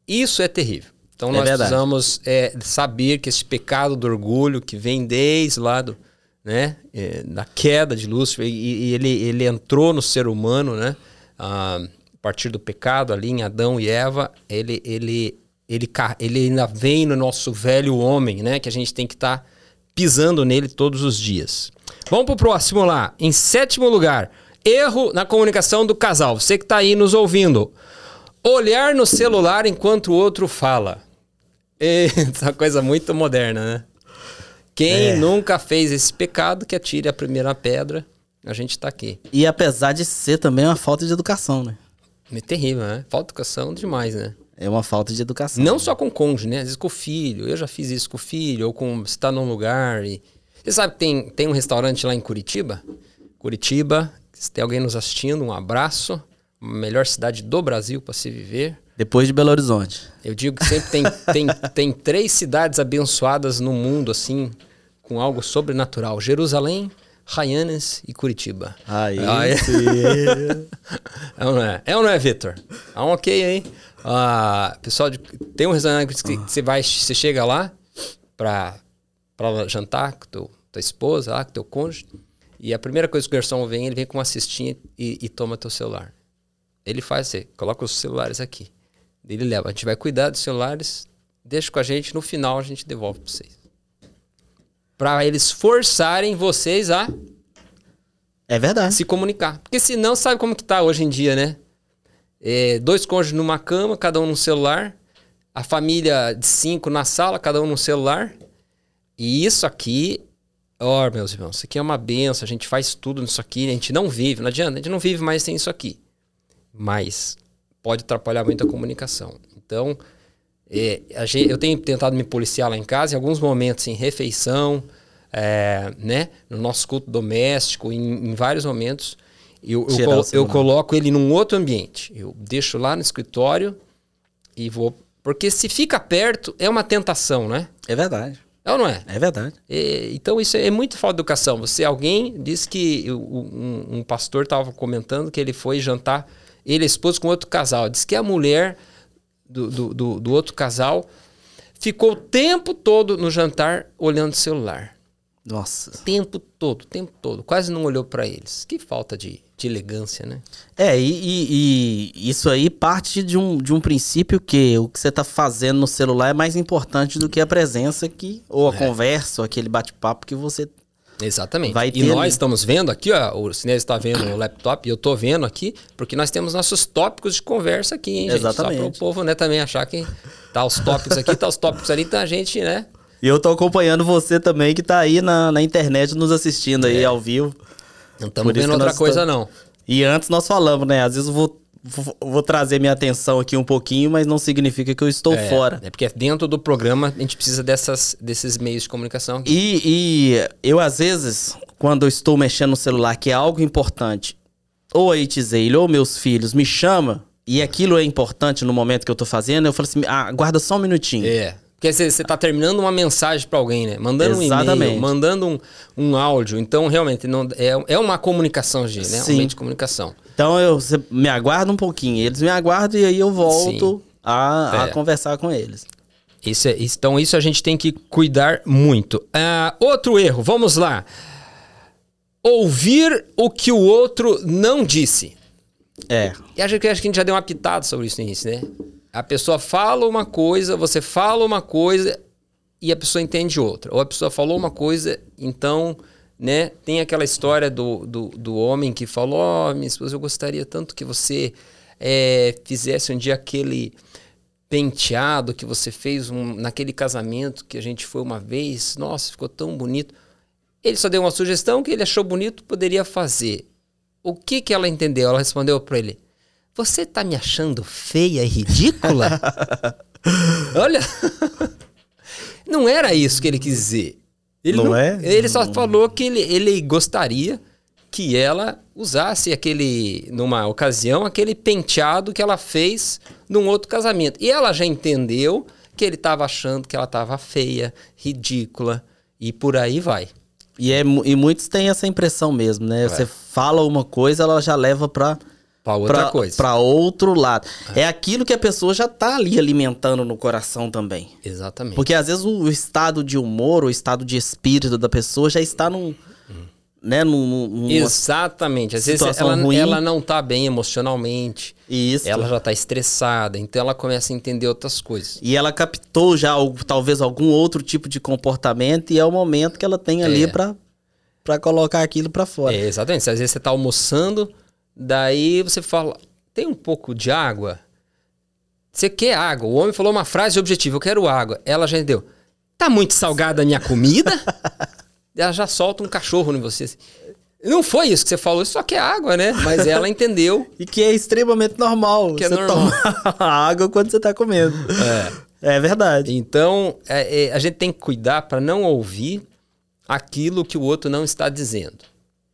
Isso é terrível. Então É nós verdade. precisamos é, saber que esse pecado do orgulho que vem desde lá do, né, é, da queda de Lúcifer e, e ele, ele entrou no ser humano, né, a partir do pecado ali em Adão e Eva, ele, ele, ele, ele ainda vem no nosso velho homem, né, que a gente tem que estar pisando nele todos os dias. Vamos pro próximo lá. Em sétimo lugar, erro na comunicação do casal. Você que está aí nos ouvindo. Olhar no celular enquanto o outro fala. É uma coisa muito moderna, né? Quem É. nunca fez esse pecado, que atire a primeira pedra. A gente tá aqui. E apesar de ser também uma falta de educação, né? É terrível, né? Falta de educação demais, né? É uma falta de educação. Não só com o cônjuge, né? Às vezes com o filho. Eu já fiz isso com o filho, ou com você tá num lugar e. Você sabe que tem, tem um restaurante lá em Curitiba? Curitiba, se tem alguém nos assistindo, um abraço. Melhor cidade do Brasil para se viver. Depois de Belo Horizonte. Eu digo que sempre tem, tem, tem três cidades abençoadas no mundo, assim, com algo sobrenatural: Jerusalém, Raianes e Curitiba. Aí Ah, é? É ou não é? É ou não é, Vitor? Ah, um ok aí. Ah, pessoal, de- tem um restaurante que você vai, você chega lá pra, pra jantar com teu, tua esposa, lá, com teu cônjuge, e a primeira coisa que o garçom vem, ele vem com uma cestinha e, e toma teu celular. Ele faz assim, coloca os celulares aqui. Ele leva. A gente vai cuidar dos celulares, deixa com a gente, no final a gente devolve pra vocês. Pra eles forçarem vocês a É verdade. se comunicar. Porque senão, sabe como que tá hoje em dia, né? É, dois cônjuges numa cama, cada um no celular. A família de cinco na sala, cada um no celular. E isso aqui, ó, meus irmãos, isso aqui é uma benção. A gente faz tudo nisso aqui. A gente não vive, não adianta, a gente não vive mais sem isso aqui. Mas pode atrapalhar muito a comunicação. Então, é, a gen- eu tenho tentado me policiar lá em casa, em alguns momentos, em refeição, é, né? No nosso culto doméstico, em, em vários momentos. Eu, eu, colo- eu coloco ele num outro ambiente. Eu deixo lá no escritório e vou. Porque se fica perto, é uma tentação, né? É verdade. É ou não é? É verdade. É, então isso é muito falta de educação. Você, alguém disse que um, um pastor estava comentando que ele foi jantar, ele e a esposa com outro casal. Diz que a mulher do, do, do- do outro casal ficou o tempo todo no jantar olhando o celular. Nossa. Tempo todo, tempo todo. Quase não olhou para eles. Que falta de, de elegância, né? É, e, e- e isso aí parte de um, de um princípio que o que você tá fazendo no celular é mais importante do que a presença aqui, ou a conversa, ou aquele bate-papo que você. Exatamente. Vai e nós ali. estamos vendo aqui, ó, o Cinesi está vendo o laptop e eu tô vendo aqui, porque nós temos nossos tópicos de conversa aqui, hein, gente? Só para o Exatamente. povo, né, também achar que tá os tópicos aqui, tá os tópicos ali, então a gente, né? E eu tô acompanhando você também, que tá aí na, na internet nos assistindo aí ao vivo. Não estamos vendo outra coisa, estamos- não. E antes nós falamos, né? Às vezes eu vou, vou, trazer minha atenção aqui um pouquinho, mas não significa que eu estou É, fora. É porque dentro do programa a gente precisa dessas, desses meios de comunicação. E, e eu, às vezes, quando eu estou mexendo no celular, que é algo importante, ou a Itzeile ou meus filhos me chama e aquilo é importante no momento que eu tô fazendo, eu falo assim, ah, aguarda só um minutinho. É. Porque você está terminando uma mensagem para alguém, né? Mandando um e-mail, Exatamente. mandando um, um áudio. Então, realmente, não, é, é uma comunicação, G, né? Um Sim. meio de comunicação. Então eu me aguarda um pouquinho, eles me aguardam e aí eu volto a, a É. conversar com eles. Isso é- então, isso a gente tem que cuidar muito. Ah, outro erro, vamos lá. Ouvir o que o outro não disse. É, E acho que, acho que a gente já deu uma pitada sobre isso no início, né? A pessoa fala uma coisa, você fala uma coisa e a pessoa entende outra. Ou a pessoa falou uma coisa, então, né? Tem aquela história do, do, do homem que falou: Ó, minha esposa, eu gostaria tanto que você eh, fizesse um dia aquele penteado que você fez um- naquele casamento que a gente foi uma vez. Nossa, ficou tão bonito. Ele só deu uma sugestão que ele achou bonito, poderia fazer. O que que ela entendeu? Ela respondeu para ele: Você tá me achando feia e ridícula? Olha, não era isso que ele quis dizer. Ele Não é? Ele só falou que ele, ele gostaria que ela usasse aquele, numa ocasião, aquele penteado que ela fez num outro casamento. E ela já entendeu que ele estava achando que ela estava feia, ridícula e por aí vai. e, é, e muitos têm essa impressão mesmo, né? Você fala uma coisa, ela já leva pra, Pra outra coisa. Pra outro lado. É aquilo que a pessoa já tá ali alimentando no coração também. Exatamente. Porque às vezes o estado de humor, o estado de espírito da pessoa já está num. Né, num, numa- Exatamente. Às vezes ela, ruim. ela não tá bem emocionalmente. Isso. Ela já tá estressada. Então ela começa a entender outras coisas. E ela captou já talvez algum outro tipo de comportamento e é o momento que ela tem ali É. pra para colocar aquilo pra fora. É, exatamente. Às vezes você tá almoçando, daí você fala: tem um pouco de água? Você quer água? O homem falou uma frase objetiva: eu quero água. Ela já entendeu. Tá muito salgada a minha comida? ela já solta um cachorro em você. assim. Não foi isso que você falou, isso só quer água, né? Mas ela entendeu. E que é extremamente normal. Que é você normal. tomar água quando você tá comendo. É. É verdade. Então, é, é, a gente tem que cuidar para não ouvir aquilo que o outro não está dizendo.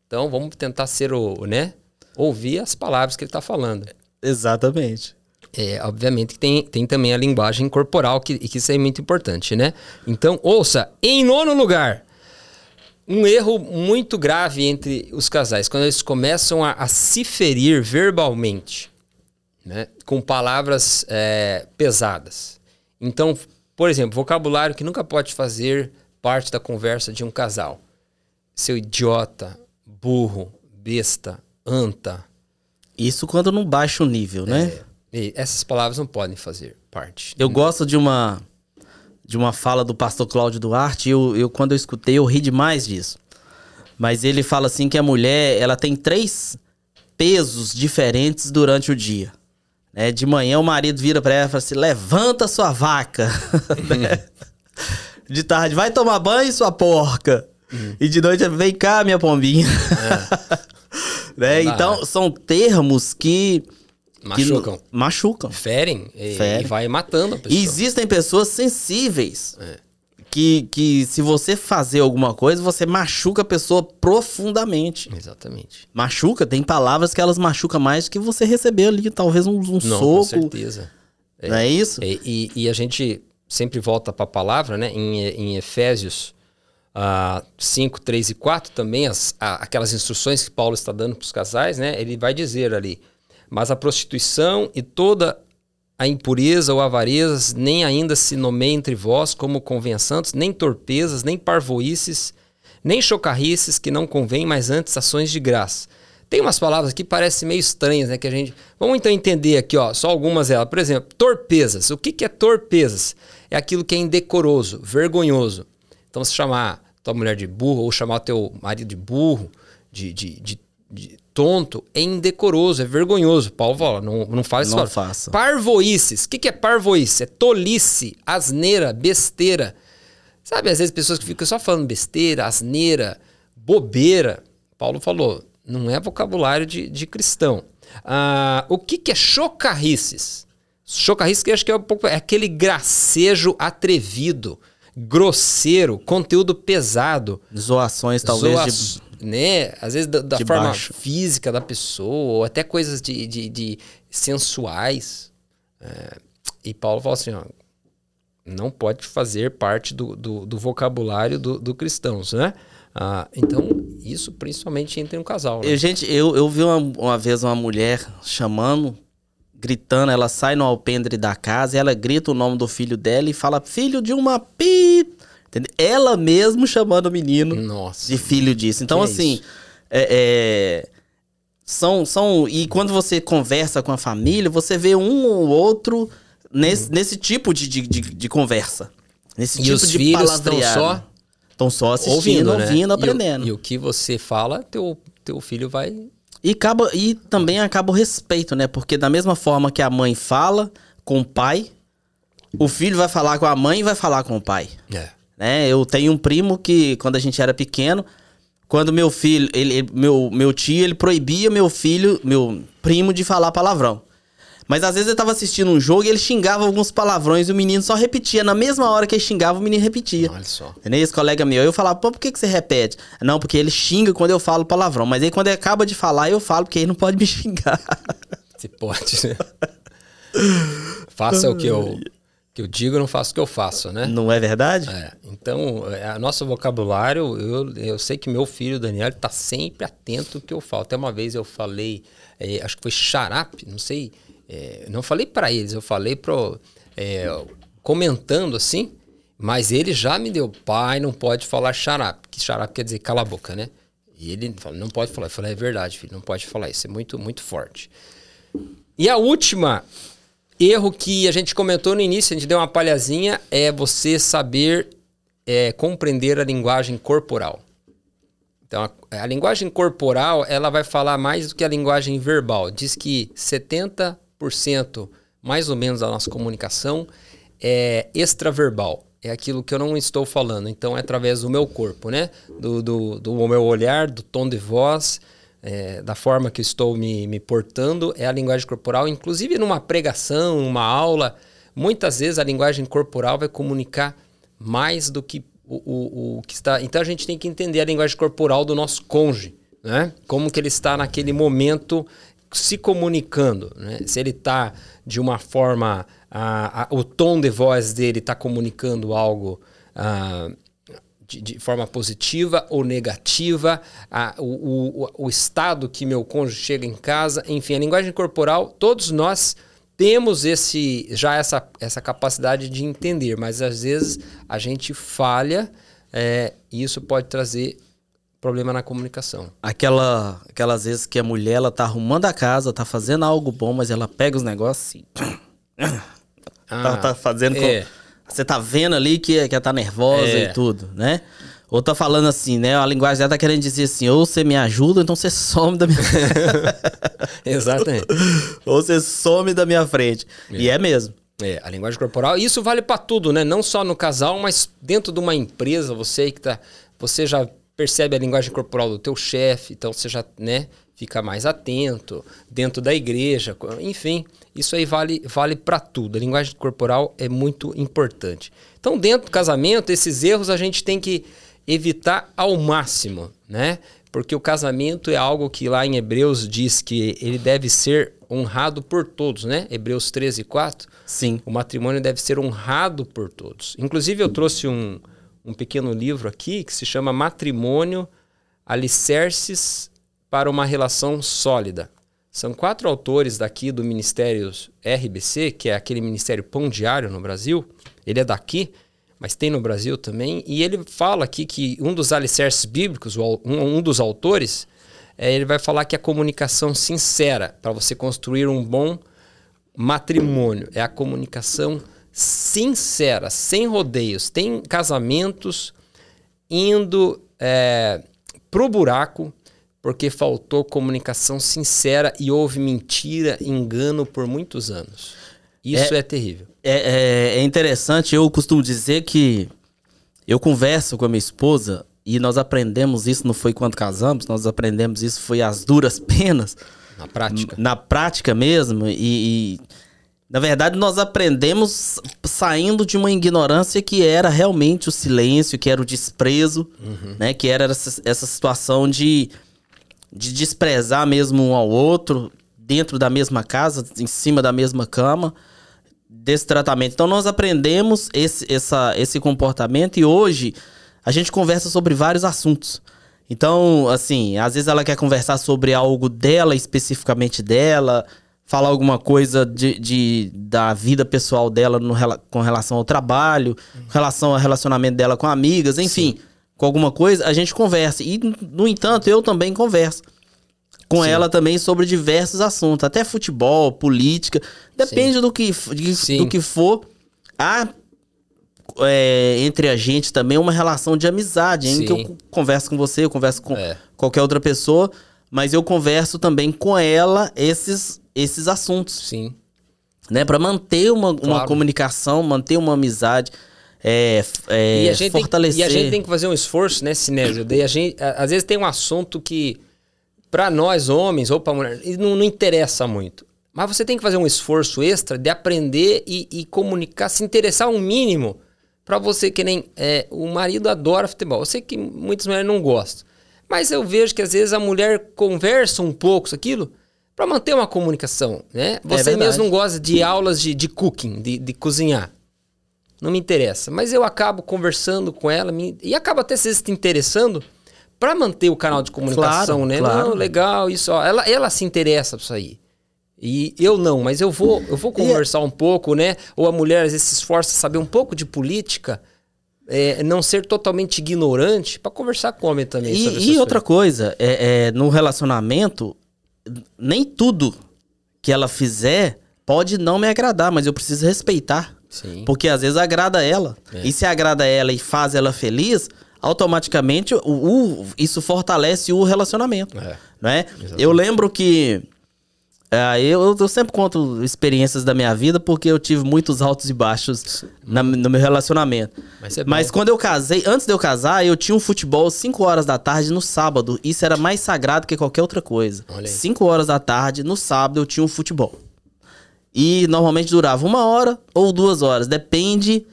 Então, vamos tentar ser o, né? Ouvir as palavras que ele está falando. Exatamente. É, obviamente que tem, tem também a linguagem corporal, que, que isso é muito importante, né? Então, ouça, em nono lugar, um erro muito grave entre os casais, quando eles começam a, a se ferir verbalmente, né? Com palavras é, pesadas. Então, por exemplo, vocabulário que nunca pode fazer parte da conversa de um casal. Seu idiota, burro, besta, anta, Isso quando não baixa o nível, né? e essas palavras não podem fazer parte. Eu gosto de uma de uma fala do pastor Cláudio Duarte, e eu, eu quando eu escutei eu ri demais disso. Mas ele fala assim que a mulher, ela tem três pesos diferentes durante o dia. Né? De manhã o marido vira pra ela e fala assim: "Levanta sua vaca". De tarde, vai tomar banho, sua porca. E de noite, vem cá, minha pombinha. né? Não dá, Então, são termos que Machucam. machucam. Ferem e, Ferem. e vai matando a pessoa. E existem pessoas sensíveis. Que, que se você fazer alguma coisa, você machuca a pessoa profundamente. Exatamente. Machuca, tem palavras que elas machucam mais que você receber ali, talvez um, um Não, com soco. certeza. Não é isso? E, e- e a gente sempre volta para a palavra, né? Em, em Efésios ah, 5, 3 e 4, também as, a- aquelas instruções que Paulo está dando para os casais, né? Ele vai dizer ali: Mas a prostituição e toda a impureza ou avarezas nem ainda se nomeia entre vós como convenham santos, nem torpezas, nem parvoices, nem chocarrices que não convém, mas antes ações de graça. Tem umas palavras que parecem meio estranhas, né? Que a gente. Vamos então entender aqui, ó, só algumas delas. Por exemplo, torpezas. O que, que é torpezas? É aquilo que é indecoroso, vergonhoso. Então, se chamar tua mulher de burro ou chamar teu marido de burro, de, de, de- de tonto, é indecoroso, é vergonhoso. Paulo fala, não, não faz Não isso. faça. Parvoices. O que, que é parvoice? É tolice, asneira, besteira. Sabe, às vezes pessoas que ficam só falando besteira, asneira, bobeira. Paulo falou, não é vocabulário de, de cristão. Ah, o que, que é chocarrices? Chocarrices que acho que é, um pouco, é aquele gracejo atrevido, grosseiro, conteúdo pesado. Zoações, talvez, Zoa- de... né? Às vezes da, da forma baixo. física da pessoa, ou até coisas de, de, de sensuais. É, e Paulo fala assim, ó, não pode fazer parte do, do, do vocabulário do, do cristãos, né? Ah, então, isso principalmente entre um casal. Né? Eu, gente, eu, eu vi uma, uma vez uma mulher chamando, gritando, ela sai no alpendre da casa e ela grita o nome do filho dela e fala, filho de uma pi... Entendeu? Ela mesmo chamando o menino Nossa. de filho disso. Então, é assim, é, é, são, são. E quando você conversa com a família, você vê um ou outro nesse, nesse tipo de, de, de, de conversa. Nesse. E tipo os de filhos estão só Estão só assistindo, ouvindo, ouvindo, né? aprendendo. E o, e o que você fala, teu, teu filho vai... E, acaba, e também acaba o respeito, né? Porque da mesma forma que a mãe fala com o pai, o filho vai falar com a mãe e vai falar com o pai. É. né? Eu tenho um primo que, quando a gente era pequeno, quando meu filho, ele, meu, meu tio, ele proibia meu filho, meu primo, de falar palavrão. Mas às vezes ele tava assistindo um jogo e ele xingava alguns palavrões e o menino só repetia. Na mesma hora que ele xingava, o menino repetia. Olha só. Entendeu? Esse colega meu, eu falava, pô, por que, que você repete? Não, porque ele xinga quando eu falo palavrão. Mas aí quando ele acaba de falar, eu falo, porque ele não pode me xingar. Se pode, né? Faça o que eu Que eu digo, eu não faço o que eu faço, né? Não é verdade? É, então, é, nosso vocabulário, eu, eu sei que meu filho, Daniel, está sempre atento ao que eu falo. Até uma vez eu falei, é, acho que foi xarape, não sei, é, não falei para eles, eu falei pro, é, comentando assim, mas ele já me deu, pai, não pode falar xarape, que xarape quer dizer cala a boca, né? E ele falou, não pode falar. Eu falei, é verdade, filho, não pode falar isso, é muito, muito forte. E a última erro que a gente comentou no início, a gente deu uma palhazinha, é você saber é, compreender a linguagem corporal. Então, a, a, linguagem corporal, ela vai falar mais do que a linguagem verbal. Diz que 70% mais ou menos da nossa comunicação é extraverbal. É aquilo que eu não estou falando. Então, é através do meu corpo, né? Do, do, do meu olhar, do tom de voz, é, da forma que estou me, me portando, é a linguagem corporal. Inclusive numa pregação, numa aula, muitas vezes a linguagem corporal vai comunicar mais do que o, o, o que está. Então a gente tem que entender a linguagem corporal do nosso cônjuge, né? Como que ele está naquele momento se comunicando, né? Se ele está de uma forma, a, a, o tom de voz dele está comunicando algo a, de, de, forma positiva ou negativa, o, o, o estado que meu cônjuge chega em casa, enfim, a linguagem corporal, todos nós temos esse já essa, essa capacidade de entender, mas às vezes a gente falha é, e isso pode trazer problema na comunicação. Aquela, aquelas vezes que a mulher ela tá arrumando a casa, tá fazendo algo bom, mas ela pega os negócios assim. Ah, tá, tá, fazendo é. com você tá vendo ali que, que ela tá nervosa é. e tudo, né? Ou tá falando assim, né? A linguagem dela tá querendo dizer assim, ou você me ajuda, ou então você some da minha Exatamente. ou você some da minha frente. É. E é mesmo. É, a linguagem corporal. Isso vale para tudo, né? Não só no casal, mas dentro de uma empresa, você que tá. Você já percebe a linguagem corporal do teu chefe, então você já, né, fica mais atento. Dentro da igreja, enfim. Isso aí vale, vale para tudo. A linguagem corporal é muito importante. Então, dentro do casamento, esses erros a gente tem que evitar ao máximo, né? Porque o casamento é algo que lá em Hebreus diz que ele deve ser honrado por todos, né? Hebreus 13, 4. Sim. O matrimônio deve ser honrado por todos. Inclusive, eu trouxe um, um pequeno livro aqui que se chama Matrimônio Alicerces para uma Relação Sólida. São quatro autores daqui do Ministério RBC, que é aquele Ministério Pão Diário no Brasil. Ele é daqui, mas tem no Brasil também. E ele fala aqui que um dos alicerces bíblicos, um, dos autores, é, ele vai falar que a comunicação sincera, para você construir um bom matrimônio, é a comunicação sincera, sem rodeios. Tem casamentos indo é, pro buraco porque faltou comunicação sincera e houve mentira, engano por muitos anos. Isso é, é terrível. É, é, é, interessante, eu costumo dizer que eu converso com a minha esposa e nós aprendemos isso, não foi quando casamos, nós aprendemos isso, foi as duras penas. Na prática. Na prática mesmo. E, e na verdade, nós aprendemos saindo de uma ignorância que era realmente o silêncio, que era o desprezo, uhum. né? Que era essa, essa situação de de desprezar mesmo um ao outro, dentro da mesma casa, em cima da mesma cama, desse tratamento. Então nós aprendemos esse, essa, esse comportamento e hoje a gente conversa sobre vários assuntos. Então, assim, às vezes ela quer conversar sobre algo dela, especificamente dela, falar alguma coisa de, de da vida pessoal dela no, com relação ao trabalho, com relação ao relacionamento dela com amigas, enfim. Sim com alguma coisa, a gente conversa. E, no entanto, eu também converso com Sim. ela também sobre diversos assuntos, até futebol, política, depende do que, de, do que for. Há é, entre a gente também uma relação de amizade, em que eu converso com você, eu converso com é. qualquer outra pessoa, mas eu converso também com ela esses, esses assuntos. Sim. Né, para manter uma, claro. uma comunicação, manter uma amizade é, é, e a gente fortalecer. Tem, e a gente tem que fazer um esforço, né, Sinésio? Daí a gente, às vezes tem um assunto que, para nós homens ou para mulher, não, não interessa muito. Mas você tem que fazer um esforço extra de aprender e, e comunicar, se interessar um mínimo para você que nem é, o marido adora futebol. Eu sei que muitas mulheres não gostam, mas eu vejo que às vezes a mulher conversa um pouco aquilo para manter uma comunicação, né? É você é mesmo não gosta de aulas de, de cooking, de, de cozinhar. não me interessa. Mas eu acabo conversando com ela me, e acaba até se interessando para manter o canal de comunicação, Claro, né? claro. Não, legal, isso. Ó. Ela, ela se interessa por isso aí. E eu não, mas eu vou, eu vou conversar um pouco, né? Ou a mulher às vezes se esforça a saber um pouco de política, é, não ser totalmente ignorante para conversar com o homem também. E, e outra coisa, é, é, no relacionamento, nem tudo que ela fizer pode não me agradar, mas eu preciso respeitar. Sim. Porque às vezes agrada ela. É. E se agrada ela e faz ela feliz, automaticamente o, o- isso fortalece o relacionamento. É. Né? Eu lembro que. Ah, eu, eu sempre conto experiências da minha vida porque eu tive muitos altos e baixos na- no meu relacionamento. Mas é. Mas quando eu casei, antes de eu casar, eu tinha um futebol 5 horas da tarde no sábado. Isso era mais sagrado que qualquer outra coisa. Olha aí. 5 horas da tarde, no sábado, eu tinha um futebol. E normalmente durava uma hora ou duas horas. Depende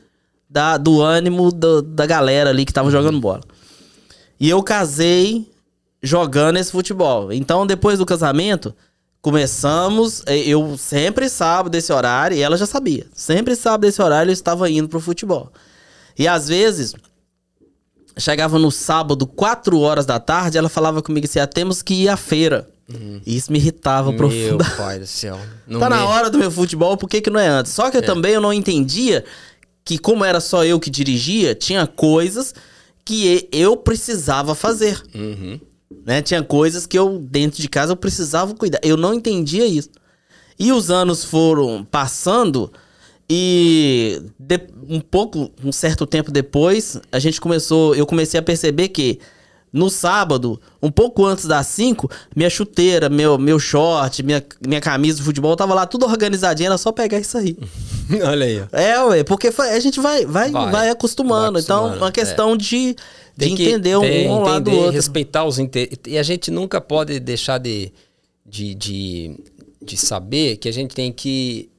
da, do ânimo do- da galera ali que tava jogando bola. E eu casei jogando esse futebol. Então, depois do casamento, começamos. eh, Eu sempre sábado desse horário, e ela já sabia. Sempre sábado desse horário eu estava indo pro futebol. E às vezes, chegava no sábado, 4 horas da tarde, ela falava comigo assim: ah, temos que ir à feira. E isso me irritava Meu profundamente. pai do céu. Não Tá na me- hora do meu futebol, por que, que não é antes? Só que eu também eu não entendia que, como era só eu que dirigia, tinha coisas que eu precisava fazer. Uhum. Né? Tinha coisas que eu, dentro de casa, eu precisava cuidar. Eu não entendia isso. E os anos foram passando e de- um pouco, um certo tempo depois, a gente começou, eu comecei a perceber que no sábado, um pouco antes das 5, minha chuteira, meu, meu short, minha, minha camisa de futebol tava lá tudo organizadinho, era só pegar isso aí. Olha aí. É, ué, porque a gente vai, vai, vai, Vai, acostumando. vai Então, acostumando, uma questão de, de entender um, tem, um lado do outro. respeitar os interesses. E a gente nunca pode deixar de, de, de, de saber que a gente tem que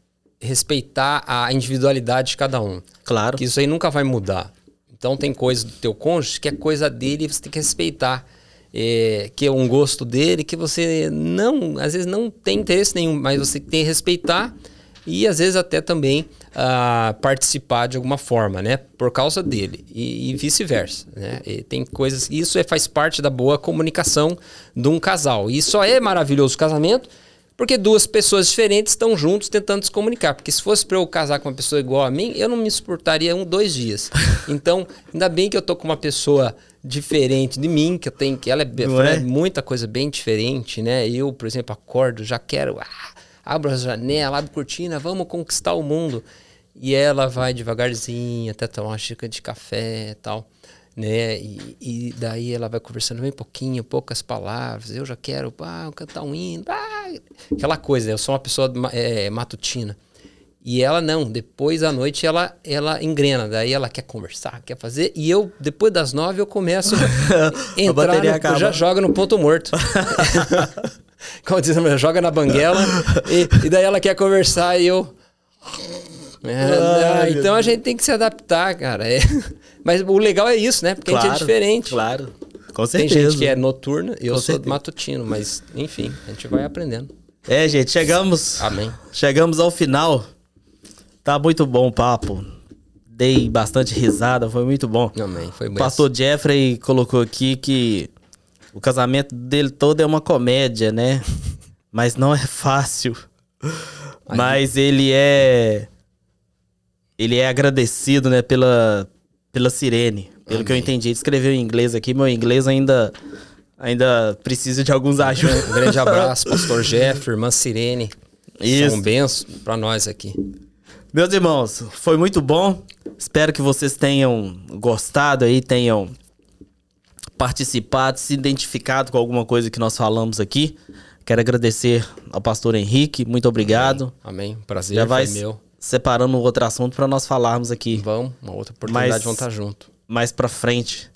respeitar a individualidade de cada um. Claro. Que isso aí nunca vai mudar. Então tem coisa do teu cônjuge que é coisa dele e você tem que respeitar. É, que é um gosto dele, que você não, às vezes não tem interesse nenhum, mas você tem que respeitar e às vezes até também ah, participar de alguma forma, né? Por causa dele e, e vice-versa, né? E tem coisas, isso é, faz parte da boa comunicação de um casal. E só é maravilhoso o casamento porque duas pessoas diferentes estão juntos tentando se comunicar. Porque se fosse para eu casar com uma pessoa igual a mim, eu não me suportaria um, dois dias. Então, ainda bem que eu tô com uma pessoa diferente de mim, que eu tenho que ela é, Não é? é muita coisa bem diferente, né? Eu, por exemplo, acordo, já quero, ah, abro a janela, abro a cortina, vamos conquistar o mundo. E ela vai devagarzinho até tomar uma xícara de café e tal, né? E, e daí ela vai conversando bem pouquinho, poucas palavras. Eu já quero, ah, cantar um hino, aquela coisa. né? Eu sou uma pessoa é, matutina. E ela não, depois à noite ela ela engrena, daí ela quer conversar, quer fazer, e eu, depois das nove, eu começo a entrar, bateria no, acaba. já joga no ponto morto. Como diz joga na banguela, e, e daí ela quer conversar e eu... É, Ai, então a gente tem que se adaptar, cara. é. Mas o legal é isso, né? Porque a gente é diferente. Claro. Com Tem certeza. gente que é noturna, eu Com sou certeza. matutino, mas enfim, a gente vai aprendendo. É, gente, chegamos. Amém. Chegamos ao final. Tá muito bom o papo. Dei bastante risada, foi muito bom. Amém. Foi O bem. pastor Jeffrey colocou aqui que o casamento dele todo é uma comédia, né? Mas não é fácil. Mas ele é. Ele é agradecido, né, pela, pela sirene. Pelo que eu entendi. Ele escreveu em inglês aqui, meu inglês ainda. Ainda precisa de alguns ajudas. Um grande abraço, pastor Jeff, irmã Sirene. Isso. São bênçãos pra nós aqui. Meus irmãos, foi muito bom. Espero que vocês tenham gostado aí, tenham participado, se identificado com alguma coisa que nós falamos aqui. Quero agradecer ao pastor Henrique, muito obrigado. Amém. Prazer, Já vai meu. Separando outro assunto para nós falarmos aqui Vamos, uma outra oportunidade, Mas- vamos estar junto. mais para frente.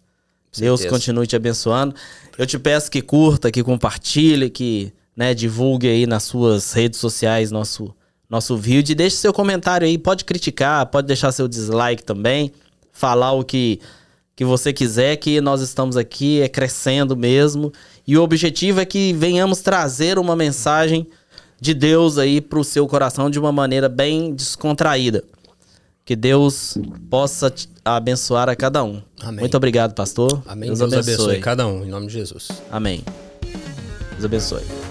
Deus continue te abençoando. Eu te peço que curta, que compartilhe, que né, divulgue aí nas suas redes sociais nosso, nosso vídeo. E deixe seu comentário aí. Pode criticar, pode deixar seu dislike também. Falar o que, que você quiser, que nós estamos aqui é crescendo mesmo. E o objetivo é que venhamos trazer uma mensagem de Deus aí pro seu coração de uma maneira bem descontraída Que Deus possa abençoar a cada um. Amém. Muito obrigado, pastor. Amém. Deus, abençoe cada um, em nome de Jesus. Amém. Deus abençoe.